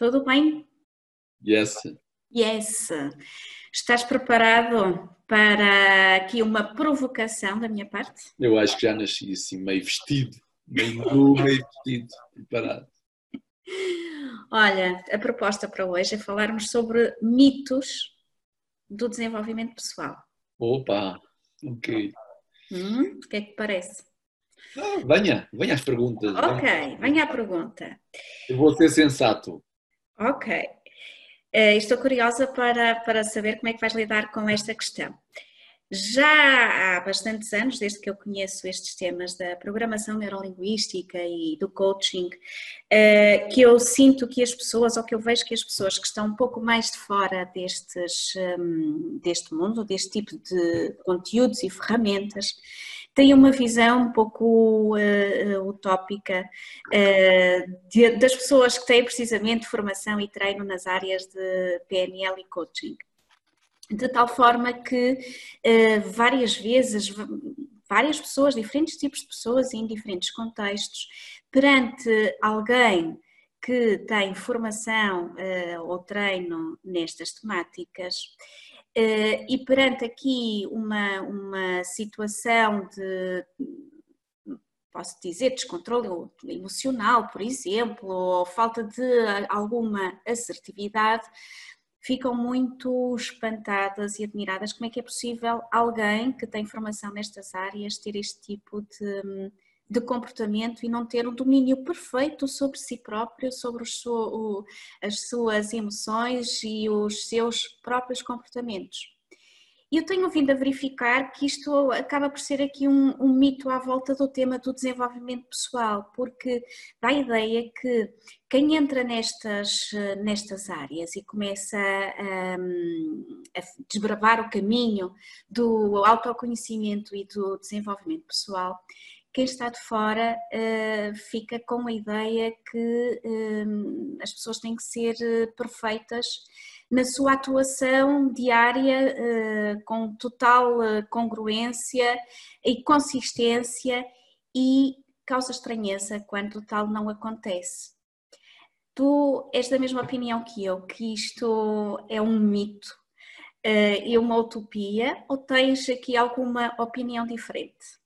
Tudo bem? Yes. Yes. Estás preparado para aqui uma provocação da minha parte? Eu acho que já nasci assim, meio vestido, meio nu, meio vestido, preparado. Olha, a proposta para hoje é falarmos sobre mitos do desenvolvimento pessoal. Opa, ok. Hum, o que é que parece? Ah, venha, venha às perguntas. Ok, venha à pergunta. Eu vou ser sensato. Ok. Uh, estou curiosa para, para saber como é que vais lidar com esta questão. Já há bastantes anos, desde que eu conheço estes temas da programação neurolinguística e do coaching, uh, que eu sinto que as pessoas, ou que eu vejo que as pessoas que estão um pouco mais de fora destes, um, deste mundo, deste tipo de conteúdos e ferramentas, têm uma visão um pouco uh, utópica uh, de, das pessoas que têm precisamente formação e treino nas áreas de PNL e coaching. De tal forma que uh, várias vezes, várias pessoas, diferentes tipos de pessoas em diferentes contextos, perante alguém que tem formação ou treino nestas temáticas, Uh, e perante aqui uma, uma situação de, posso dizer, descontrole emocional, por exemplo, ou falta de alguma assertividade, ficam muito espantadas e admiradas. Como é que é possível alguém que tem formação nestas áreas ter este tipo de de comportamento e não ter um domínio perfeito sobre si próprio, sobre o, as suas emoções e os seus próprios comportamentos. E eu tenho vindo a verificar que isto acaba por ser aqui um, um, mito à volta do tema do desenvolvimento pessoal, porque dá a ideia que quem entra nestas, nestas áreas e começa a, a desbravar o caminho do autoconhecimento e do desenvolvimento pessoal quem está de fora uh, fica com a ideia que uh, as pessoas têm que ser eh, perfeitas na sua atuação diária, uh, com total congruência e consistência e causa estranheza quando tal não acontece. Tu és da mesma opinião que eu, que isto é um mito e uma utopia, ou tens aqui alguma opinião diferente?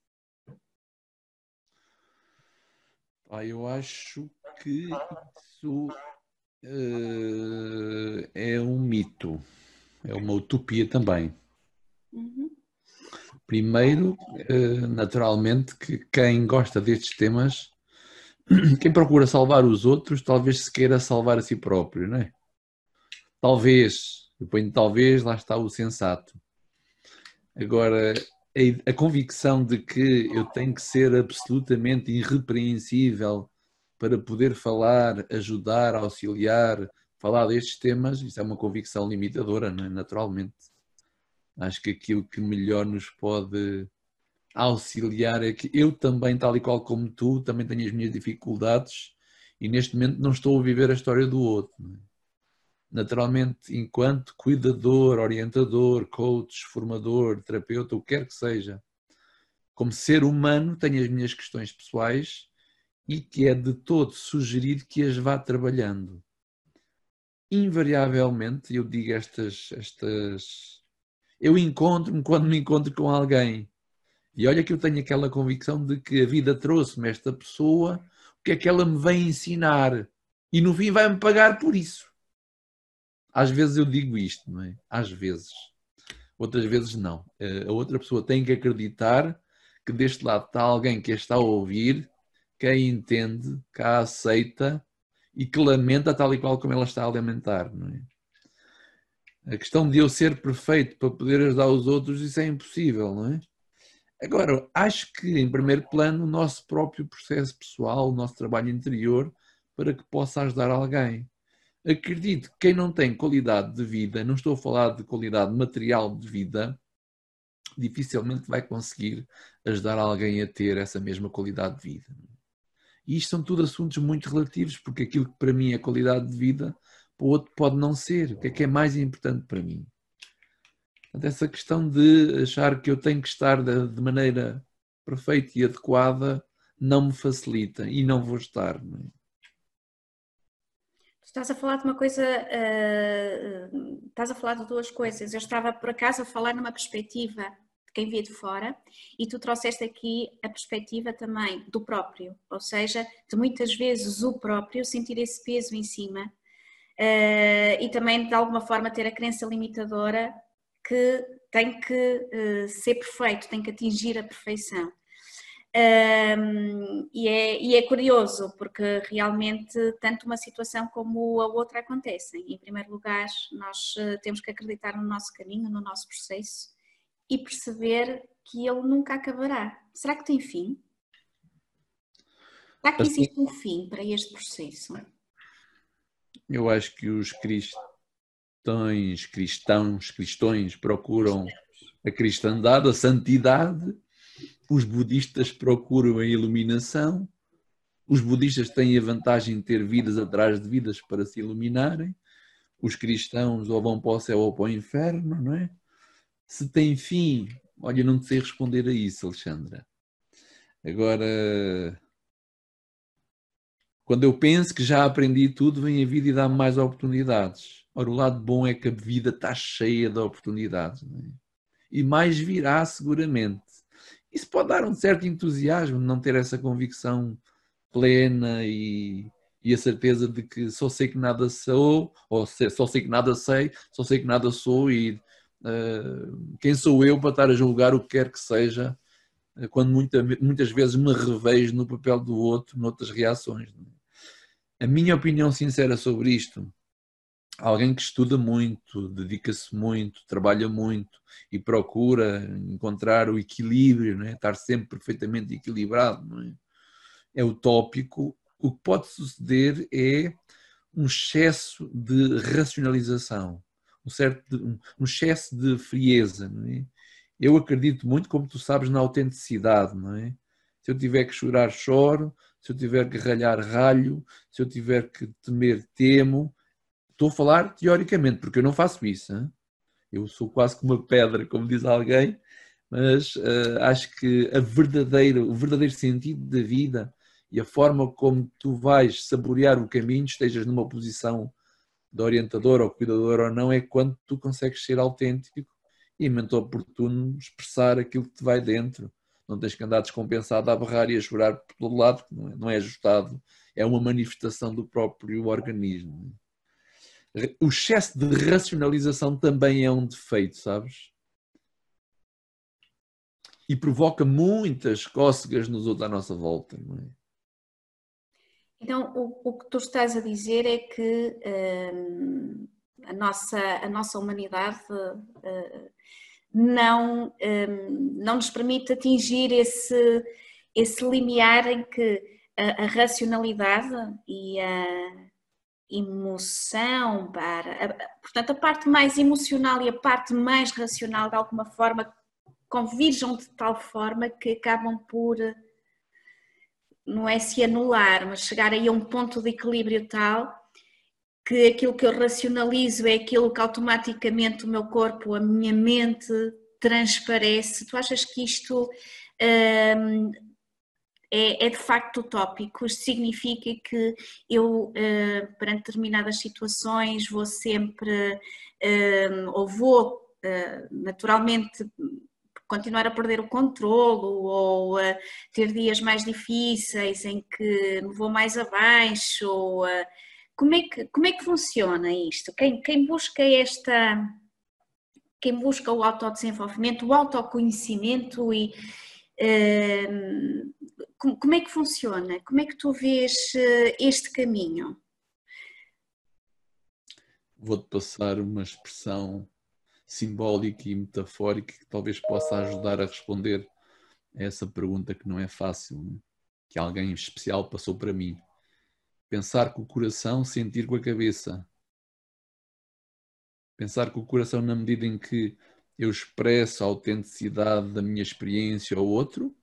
Ah, eu acho que isso uh, é um mito, é uma utopia também. Uhum. Primeiro, uh, naturalmente, que quem gosta destes temas, quem procura salvar os outros, talvez se queira salvar a si próprio, não é? Talvez, eu ponho talvez, lá está o sensato. Agora, a, a convicção de que eu tenho que ser absolutamente irrepreensível para poder falar, ajudar, auxiliar, falar destes temas, isso é uma convicção limitadora, é? naturalmente. Acho que aquilo que melhor nos pode auxiliar é que eu também, tal e qual como tu, também tenho as minhas dificuldades e neste momento não estou a viver a história do outro. Naturalmente, enquanto cuidador, orientador, coach, formador, terapeuta, o que quer que seja, como ser humano, tenho as minhas questões pessoais e que é de todo sugerido que as vá trabalhando. Invariavelmente, eu digo estas. estas eu encontro-me quando me encontro com alguém. E olha que eu tenho aquela convicção de que a vida trouxe-me esta pessoa, o que é que ela me vem ensinar? E no fim vai-me pagar por isso. Às vezes eu digo isto, não é? Às vezes. Outras vezes não. Eh, a outra pessoa tem que acreditar que deste lado está alguém que a está a ouvir, que a entende, que a aceita e que lamenta tal e qual como ela está a lamentar, não é? A questão de eu ser perfeito para poder ajudar os outros, isso é impossível, não é? Agora, acho que, em primeiro plano, o nosso próprio processo pessoal, o nosso trabalho interior, para que possa ajudar alguém. Acredito que quem não tem qualidade de vida, não estou a falar de qualidade material de vida, dificilmente vai conseguir ajudar alguém a ter essa mesma qualidade de vida. E isto são tudo assuntos muito relativos, porque aquilo que para mim é qualidade de vida, para o outro pode não ser. O que é que é mais importante para mim? Portanto, essa questão de achar que eu tenho que estar de, maneira perfeita e adequada não me facilita e não vou estar. Não é? Estás a falar de uma coisa, uh, estás a falar de duas coisas. Eu estava por acaso a falar numa perspectiva de quem vê de fora e tu trouxeste aqui a perspectiva também do próprio, ou seja, de muitas vezes o próprio sentir esse peso em cima uh, e também de alguma forma ter a crença limitadora que tem que uh, ser perfeito, tem que atingir a perfeição. Um, e, é, e, é, curioso porque realmente tanto uma situação como a outra acontecem. Em primeiro lugar, nós uh, temos que acreditar no nosso caminho, no nosso processo e perceber que ele nunca acabará. Será que tem fim? Será que existe um fim para este processo? Eu acho que os cristãos, cristãos, cristões procuram a cristandade, a santidade os budistas procuram a iluminação, os budistas têm a vantagem de ter vidas atrás de vidas para se iluminarem, os cristãos ou vão para o céu ou para o inferno, não é? Se tem fim, olha, não sei responder a isso, Alexandra. Agora, quando eu penso que já aprendi tudo, vem a vida e dá-me mais oportunidades. Ora, o lado bom é que a vida está cheia de oportunidades. É? E mais virá seguramente. Isso pode dar um certo entusiasmo, não ter essa convicção plena e, e a certeza de que só sei que nada sou, ou só sei que nada sei, só sei que nada sou e uh, quem sou eu para estar a julgar o que quer que seja, uh, quando muita, muitas vezes me revejo no papel do outro, noutras reações. É? A minha opinião sincera sobre isto alguém que estuda muito, dedica-se muito, trabalha muito e procura encontrar o equilíbrio, é? estar sempre perfeitamente equilibrado, é? é utópico. O que pode suceder é um excesso de racionalização, um, certo, um excesso de frieza. É? Eu acredito muito, como tu sabes, na autenticidade. É? Se eu tiver que chorar, choro. Se eu tiver que ralhar, ralho. Se eu tiver que temer, temo Estou a falar teoricamente, porque eu não faço isso. Hein? Eu sou quase como uma pedra, como diz alguém, mas uh, acho que a verdadeira, o verdadeiro sentido da vida e a forma como tu vais saborear o caminho, estejas numa posição de orientador ou cuidador ou não, é quando tu consegues ser autêntico e, momento oportuno, expressar aquilo que te vai dentro. Não tens que andar descompensado a berrar e a chorar por todo lado, porque não é, não é ajustado. É uma manifestação do próprio organismo o excesso de racionalização também é um defeito, sabes? E provoca muitas cócegas nos outros à nossa volta, não é? Então, o, o que tu estás a dizer é que hum, a, nossa, a nossa humanidade hum, não, hum, não nos permite atingir esse, esse limiar em que a, a racionalidade e a, emoção, para, portanto, a parte mais emocional e a parte mais racional, de alguma forma, convirjam de tal forma que acabam por, não é se anular, mas chegar aí a um ponto de equilíbrio tal que aquilo que eu racionalizo é aquilo que automaticamente o meu corpo, a minha mente transparece. Tu achas que isto hum, é, é de facto utópico. Significa que eu, uh, perante determinadas situações, vou sempre, uh, ou vou uh, naturalmente continuar a perder o controlo ou uh, ter dias mais difíceis em que me vou mais abaixo ou, uh, como, é que, como é que funciona isto? Quem, quem busca esta quem busca o autodesenvolvimento, o autoconhecimento e como é que funciona? Como é que tu vês eh, este caminho? Vou-te passar uma expressão simbólica e metafórica que talvez possa ajudar a responder a essa pergunta que não é fácil, né? que alguém especial passou para mim. Pensar com o coração, sentir com a cabeça. Pensar que o coração, na medida em que eu expresso a autenticidade da minha experiência ao outro,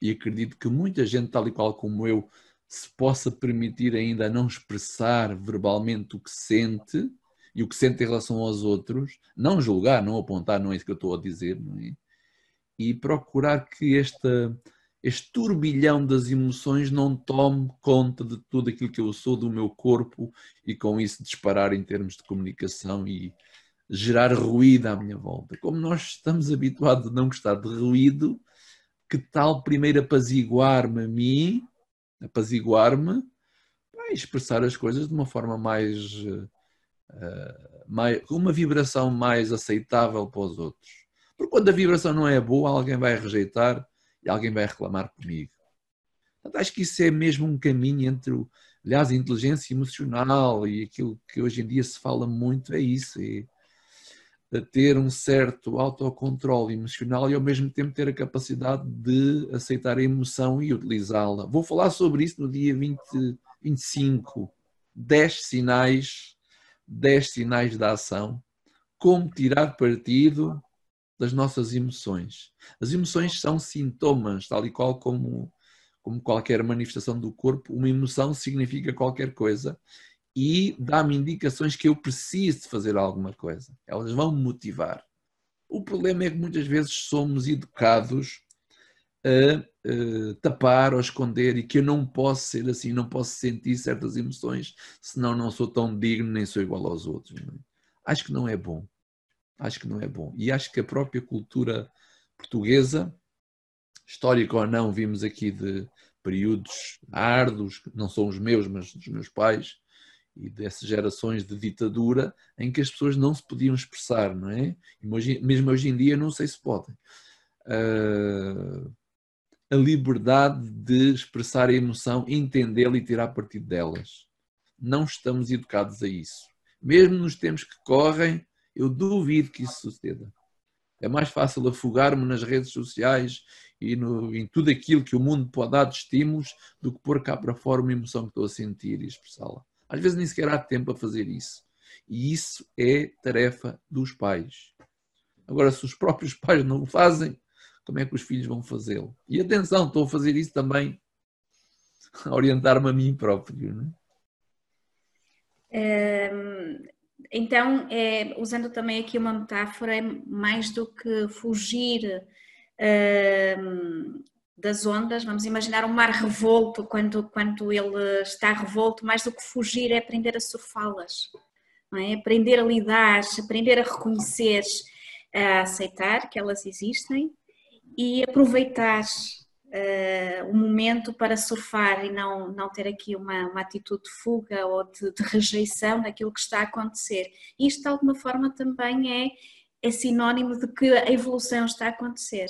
e acredito que muita gente, tal e qual como eu, se possa permitir ainda não expressar verbalmente o que sente e o que sente em relação aos outros, não julgar, não apontar, não é isso que eu estou a dizer, não é? E procurar que esta, este turbilhão das emoções não tome conta de tudo aquilo que eu sou, do meu corpo, e com isso disparar em termos de comunicação e gerar ruído à minha volta. Como nós estamos habituados a não gostar de ruído, que tal primeiro apaziguar-me a mim apaziguar-me e expressar as coisas de uma forma mais, uh, mais. uma vibração mais aceitável para os outros. Porque quando a vibração não é boa, alguém vai rejeitar e alguém vai reclamar comigo. Portanto, acho que isso é mesmo um caminho entre, aliás, a inteligência emocional e aquilo que hoje em dia se fala muito, é isso. É, a ter um certo autocontrole emocional e ao mesmo tempo ter a capacidade de aceitar a emoção e utilizá-la. Vou falar sobre isso no dia 20, 25. 10 sinais, 10 sinais da ação. Como tirar partido das nossas emoções. As emoções são sintomas, tal e qual como, como qualquer manifestação do corpo. Uma emoção significa qualquer coisa e dá-me indicações que eu preciso de fazer alguma coisa. Elas vão me motivar. O problema é que muitas vezes somos educados a, a, tapar ou esconder e que eu não posso ser assim, não posso sentir certas emoções, senão não sou tão digno nem sou igual aos outros. É? Acho que não é bom. Acho que não é bom. E acho que a própria cultura portuguesa, histórica ou não, vimos aqui de períodos árduos, não são os meus, mas dos meus pais, e dessas gerações de ditadura em que as pessoas não se podiam expressar, não é? mesmo hoje em dia não sei se podem. Uh, a liberdade de expressar a emoção, entendê-la e tirar partido delas. Não estamos educados a isso. Mesmo nos tempos que correm, eu duvido que isso suceda. É mais fácil afogar-me nas redes sociais e no, em tudo aquilo que o mundo pode dar de estímulos do que pôr cá para fora uma emoção que estou a sentir e expressá-la. Às vezes nem sequer há tempo a fazer isso. E isso é tarefa dos pais. Agora, se os próprios pais não o fazem, como é que os filhos vão fazê-lo? E atenção, estou a fazer isso também a orientar-me a mim próprio. Não é? então, é, usando também aqui uma metáfora, é mais do que fugir das ondas, vamos imaginar um mar revolto, quando, quando ele está revolto, mais do que fugir é aprender a surfá-las, é? aprender a lidar, aprender a reconhecer, a aceitar que elas existem e aproveitar uh, o momento para surfar e não, não ter aqui uma, uma atitude de fuga ou de, de rejeição daquilo que está a acontecer. Isto, de alguma forma, também é, é sinónimo de que a evolução está a acontecer.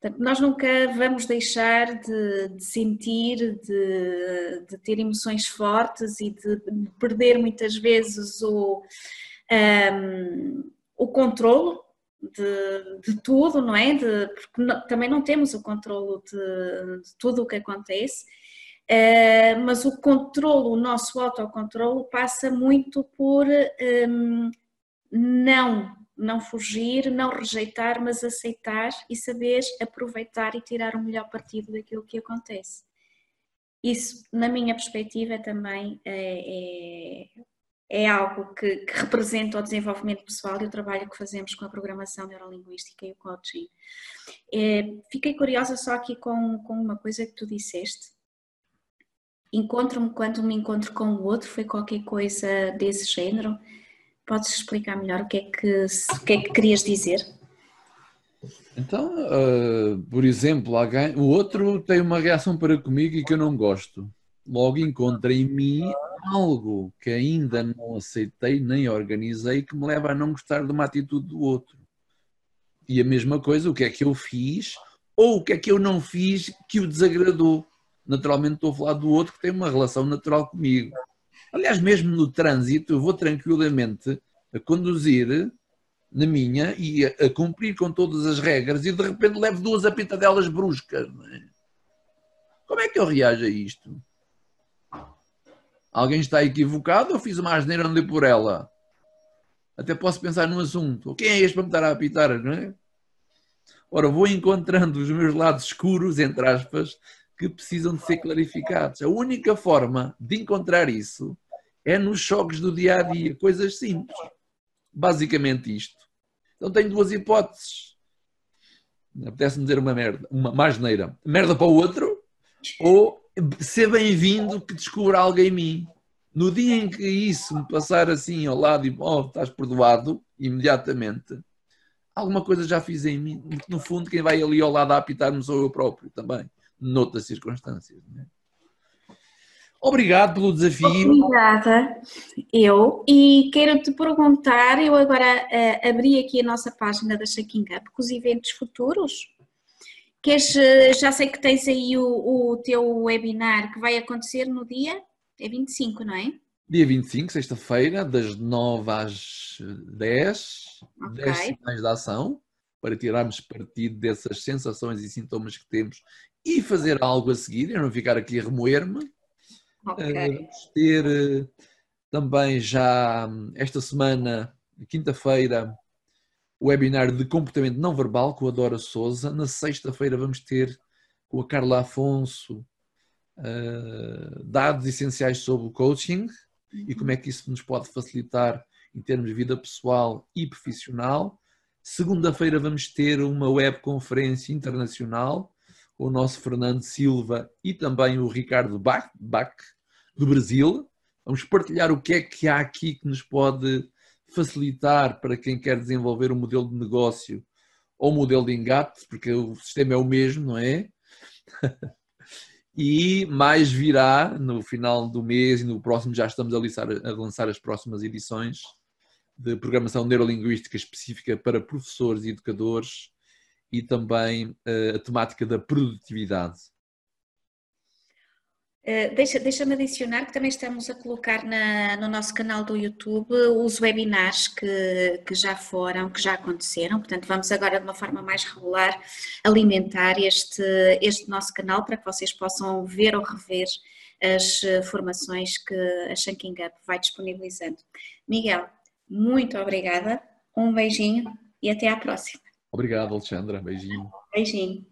Portanto, nós nunca vamos deixar de, de sentir, de, de, ter emoções fortes e de perder muitas vezes o, um, o controlo de, de, tudo, não é? Porque não, também não temos o controlo de, de tudo o que acontece, uh, mas o controlo, o nosso autocontrolo passa muito por um, não não fugir, não rejeitar, mas aceitar e saber aproveitar e tirar o melhor partido daquilo que acontece. Isso, na minha perspectiva, também é, é, é algo que, que, representa o desenvolvimento pessoal e o trabalho que fazemos com a programação neurolinguística e o coaching. É, fiquei curiosa só aqui com, com uma coisa que tu disseste. Encontro-me quando me encontro com o outro, foi qualquer coisa desse género Podes explicar melhor o que é que, o que, é que querias dizer? Então, uh, por exemplo, alguém, o outro tem uma reação para comigo e que eu não gosto. Logo encontra em mim algo que ainda não aceitei nem organizei que me leva a não gostar de uma atitude do outro. E a mesma coisa, o que é que eu fiz ou o que é que eu não fiz que o desagradou. Naturalmente estou a falar do outro que tem uma relação natural comigo. Aliás, mesmo no trânsito, eu vou tranquilamente a conduzir na minha e a, a cumprir com todas as regras e de repente levo duas apitadelas bruscas. É? Como é que eu reajo a isto? Alguém está equivocado ou fiz uma asneira onde por ela? até posso pensar num assunto. Quem é este para me estar a apitar, não é? Ora, vou encontrando os meus lados escuros, entre aspas, que precisam de ser clarificados. A única forma de encontrar isso é nos choques do dia a dia, coisas simples. Basicamente isto. Então tenho duas hipóteses. Apetece-me dizer uma merda, uma mais neira. Merda para o outro ou ser bem-vindo que descubra algo em mim. No dia em que isso me passar assim ao lado e oh, estás perdoado, imediatamente, alguma coisa já fiz em mim. No fundo, quem vai ali ao lado a apitar-me sou eu próprio também, noutras circunstâncias. Né? Obrigado pelo desafio. Obrigada, eu. E quero te perguntar, eu agora uh, abri aqui a nossa página da Shaking Up com os eventos futuros. Queres, eh, já sei que tens aí o, o teu webinar que vai acontecer no dia é 25, não é? Dia 25, sexta-feira, das 9 às 10, okay. 10 sinais de ação, para tirarmos partido dessas sensações e sintomas que temos e fazer algo a seguir, e não ficar aqui a remoer-me. Okay. Uh, vamos ter uh, também já esta semana, quinta-feira, o webinar de comportamento não verbal com a Dora Souza. Na sexta-feira vamos ter com a Carla Afonso uh, dados essenciais sobre o coaching uhum. e como é que isso nos pode facilitar em termos de vida pessoal e profissional. Segunda-feira vamos ter uma webconferência internacional com o nosso Fernando Silva e também o Ricardo Bach, Bach do Brasil. Vamos partilhar o que é que há aqui que nos pode facilitar para quem quer desenvolver um modelo de negócio ou modelo de engate, porque o sistema é o mesmo, não é? e mais virá no final do mês e no próximo já estamos a lançar, a lançar as próximas edições de programação neurolinguística específica para professores e educadores e também uh, a temática da produtividade. Uh, Deixa-me deixa adicionar que também estamos a colocar na, no nosso canal do YouTube os webinars que, que já foram, que já aconteceram, portanto vamos agora de uma forma mais regular alimentar este, este nosso canal para que vocês possam ver ou rever as eh, formações que a Shanking Up vai disponibilizando. Miguel, muito obrigada, um beijinho e até à próxima. Obrigado, Alexandra, beijinho. Beijinho.